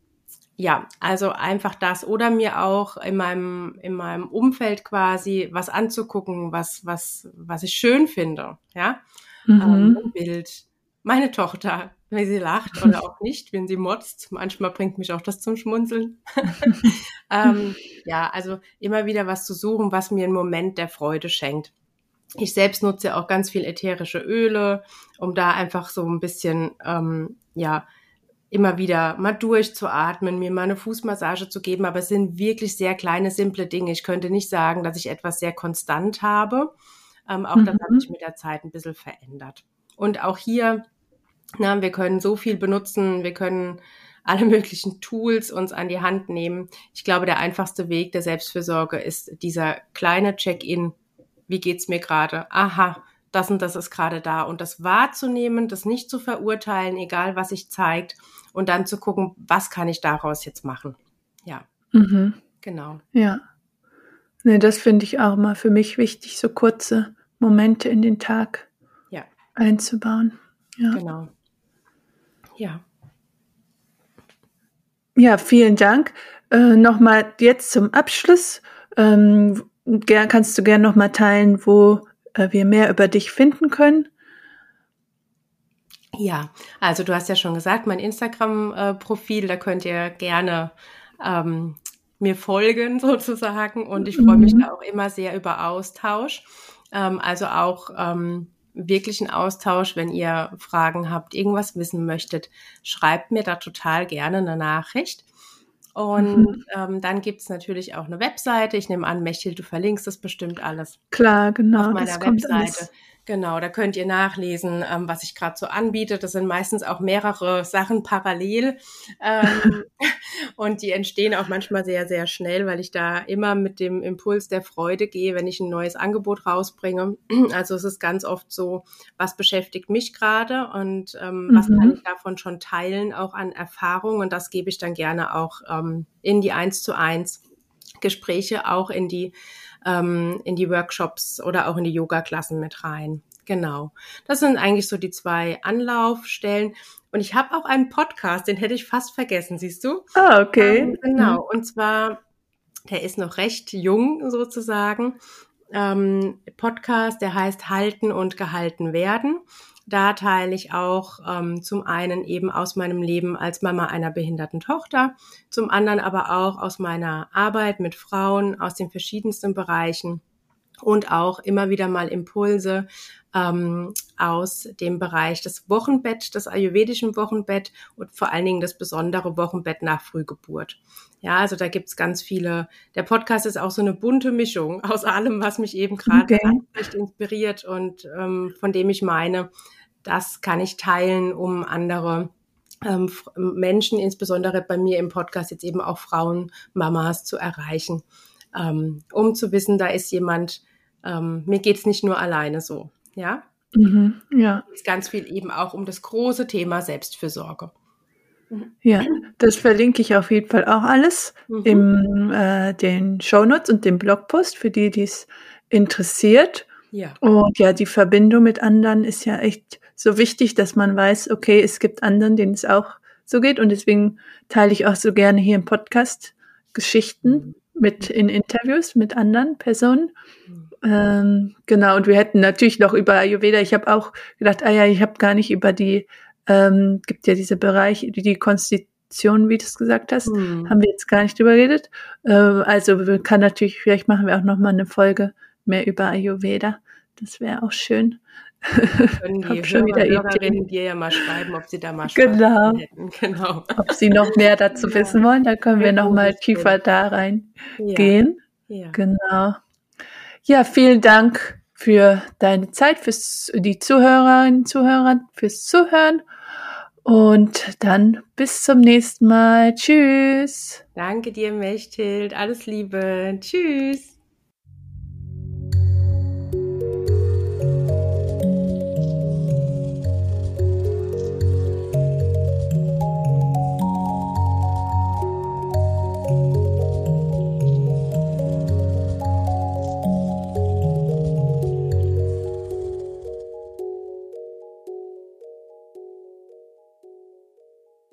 ja, also einfach das oder mir auch in meinem in meinem Umfeld quasi was anzugucken, was was was ich schön finde, ja, mhm. ähm, ein Bild, meine Tochter, wenn sie lacht oder auch nicht, wenn sie motzt. Manchmal bringt mich auch das zum Schmunzeln. ähm, ja, also immer wieder was zu suchen, was mir einen Moment der Freude schenkt. Ich selbst nutze auch ganz viel ätherische Öle, um da einfach so ein bisschen, ähm, ja, immer wieder mal durchzuatmen, mir mal eine Fußmassage zu geben. Aber es sind wirklich sehr kleine, simple Dinge. Ich könnte nicht sagen, dass ich etwas sehr konstant habe. Ähm, auch mhm. das hat sich mit der Zeit ein bisschen verändert. Und auch hier na, wir können so viel benutzen, wir können alle möglichen Tools uns an die Hand nehmen. Ich glaube, der einfachste Weg der Selbstfürsorge ist dieser kleine Check-in. Wie geht's mir gerade? Aha, das und das ist gerade da. Und das wahrzunehmen, das nicht zu verurteilen, egal was sich zeigt, und dann zu gucken, was kann ich daraus jetzt machen. Ja. Mhm. Genau. Ja. Ne, das finde ich auch mal für mich wichtig, so kurze Momente in den Tag ja. einzubauen. Ja. Genau. Ja. Ja, vielen Dank. Äh, Nochmal jetzt zum Abschluss. Ähm, gern, kannst du gerne nochmal teilen, wo äh, wir mehr über dich finden können? Ja, also du hast ja schon gesagt, mein Instagram-Profil, da könnt ihr gerne ähm, mir folgen sozusagen und ich freue mich mhm. da auch immer sehr über Austausch. Ähm, also auch ähm, wirklichen Austausch. Wenn ihr Fragen habt, irgendwas wissen möchtet, schreibt mir da total gerne eine Nachricht. Und mhm. ähm, dann gibt's natürlich auch eine Webseite. Ich nehme an, Mechel, du verlinkst das bestimmt alles. Klar, genau. Auf meiner Webseite. Alles. Genau, da könnt ihr nachlesen, ähm, was ich gerade so anbiete. Das sind meistens auch mehrere Sachen parallel ähm, und die entstehen auch manchmal sehr, sehr schnell, weil ich da immer mit dem Impuls der Freude gehe, wenn ich ein neues Angebot rausbringe. Also es ist ganz oft so, was beschäftigt mich gerade und ähm, mhm. was kann ich davon schon teilen, auch an Erfahrung und das gebe ich dann gerne auch ähm, in die eins zu eins Gespräche, auch in die ähm, in die Workshops oder auch in die Yoga-Klassen mit rein. Genau. Das sind eigentlich so die zwei Anlaufstellen. Und ich habe auch einen Podcast, den hätte ich fast vergessen, siehst du? Ah, okay. Ähm, genau. Und zwar, der ist noch recht jung sozusagen. ähm, Podcast, der heißt Halten und Gehalten werden. Da teile ich auch ähm, zum einen eben aus meinem Leben als Mama einer behinderten Tochter, zum anderen aber auch aus meiner Arbeit mit Frauen aus den verschiedensten Bereichen und auch immer wieder mal Impulse ähm, aus dem Bereich des Wochenbett, des ayurvedischen Wochenbett und vor allen Dingen das besondere Wochenbett nach Frühgeburt. Ja, also da gibt's ganz viele. Der Podcast ist auch so eine bunte Mischung aus allem, was mich eben gerade okay. inspiriert und ähm, von dem ich meine, das kann ich teilen, um andere ähm, Menschen, insbesondere bei mir im Podcast jetzt eben auch Frauen, Mamas zu erreichen, ähm, um zu wissen, da ist jemand, ähm, mir geht's nicht nur alleine so. Ja? Mhm, ja. Es ganz viel eben auch um das große Thema Selbstfürsorge. Ja, das verlinke ich auf jeden Fall auch alles mhm. in äh, den Shownotes und dem Blogpost für die, die es interessiert. Ja. Und ja, die Verbindung mit anderen ist ja echt so wichtig, dass man weiß, okay, es gibt anderen, denen es auch so geht. Und deswegen teile ich auch so gerne hier im Podcast Geschichten mhm. Mit in Interviews mit anderen Personen. Mhm. Ähm, genau, und wir hätten natürlich noch über Ayurveda, ich habe auch gedacht, ah ja, ich habe gar nicht über die, ähm, gibt ja diese Bereiche, die, Konstitution, wie du es gesagt hast, hm. haben wir jetzt gar nicht drüber geredet. Äh, also kann natürlich, vielleicht machen wir auch noch mal eine Folge mehr über Ayurveda. Das wäre auch schön. Können die schon wieder Hörerinnen dir ja mal schreiben, ob sie da mal genau. hätten. Genau. Ob sie noch mehr dazu ja. wissen wollen, da können wir noch mal tiefer da reingehen. Ja. ja. Genau. Ja, vielen Dank für deine Zeit, fürs die Zuhörerinnen, Zuhörer, fürs Zuhören. Und dann bis zum nächsten Mal. Tschüss. Danke dir, Mechthild. Alles Liebe. Tschüss.